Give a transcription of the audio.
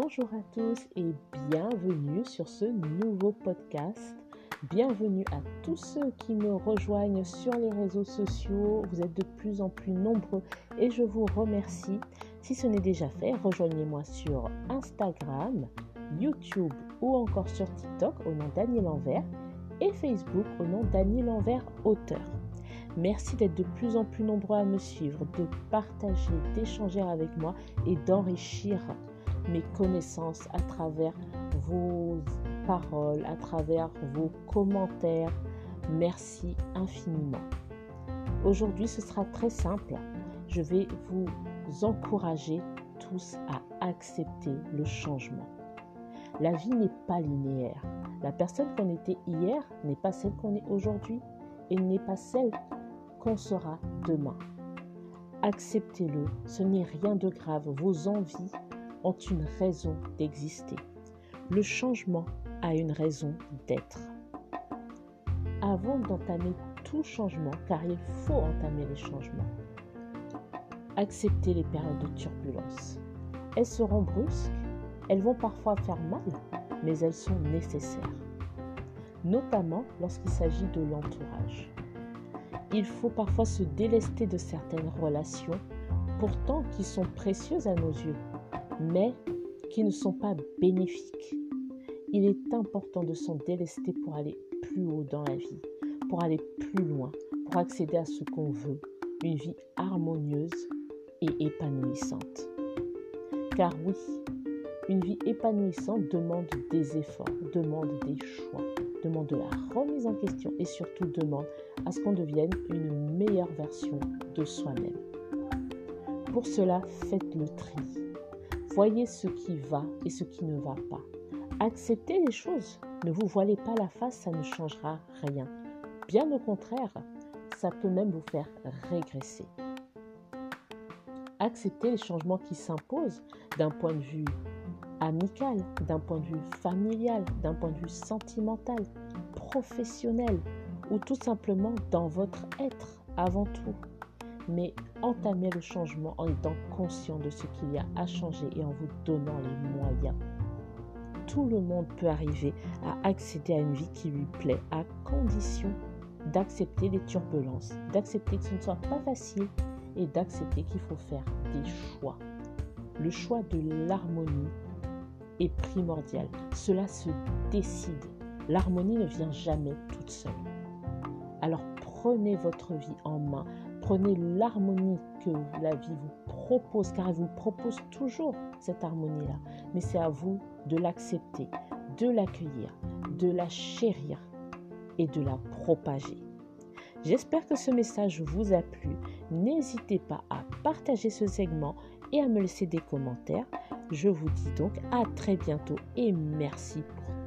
Bonjour à tous et bienvenue sur ce nouveau podcast. Bienvenue à tous ceux qui me rejoignent sur les réseaux sociaux. Vous êtes de plus en plus nombreux et je vous remercie. Si ce n'est déjà fait, rejoignez-moi sur Instagram, YouTube ou encore sur TikTok au nom Daniel Envers et Facebook au nom Daniel Envers Auteur. Merci d'être de plus en plus nombreux à me suivre, de partager, d'échanger avec moi et d'enrichir mes connaissances à travers vos paroles, à travers vos commentaires. Merci infiniment. Aujourd'hui, ce sera très simple. Je vais vous encourager tous à accepter le changement. La vie n'est pas linéaire. La personne qu'on était hier n'est pas celle qu'on est aujourd'hui et n'est pas celle qu'on sera demain. Acceptez-le, ce n'est rien de grave. Vos envies ont une raison d'exister. Le changement a une raison d'être. Avant d'entamer tout changement, car il faut entamer les changements, acceptez les périodes de turbulence. Elles seront brusques, elles vont parfois faire mal, mais elles sont nécessaires, notamment lorsqu'il s'agit de l'entourage. Il faut parfois se délester de certaines relations, pourtant qui sont précieuses à nos yeux, mais qui ne sont pas bénéfiques. Il est important de s'en délester pour aller plus haut dans la vie, pour aller plus loin, pour accéder à ce qu'on veut, une vie harmonieuse et épanouissante. Car oui, une vie épanouissante demande des efforts, demande des choix, demande de la remise en question et surtout demande à ce qu'on devienne une meilleure version de soi-même. Pour cela, faites le tri. Voyez ce qui va et ce qui ne va pas. Acceptez les choses. Ne vous voilez pas la face, ça ne changera rien. Bien au contraire, ça peut même vous faire régresser. Acceptez les changements qui s'imposent d'un point de vue amical, d'un point de vue familial, d'un point de vue sentimental, professionnel ou tout simplement dans votre être avant tout. Mais entamez le changement en étant conscient de ce qu'il y a à changer et en vous donnant les moyens. Tout le monde peut arriver à accéder à une vie qui lui plaît à condition d'accepter les turbulences, d'accepter que ce ne soit pas facile et d'accepter qu'il faut faire des choix. Le choix de l'harmonie est primordial. Cela se décide. L'harmonie ne vient jamais toute seule. Alors prenez votre vie en main. Prenez l'harmonie que la vie vous propose, car elle vous propose toujours cette harmonie-là. Mais c'est à vous de l'accepter, de l'accueillir, de la chérir et de la propager. J'espère que ce message vous a plu. N'hésitez pas à partager ce segment et à me laisser des commentaires. Je vous dis donc à très bientôt et merci pour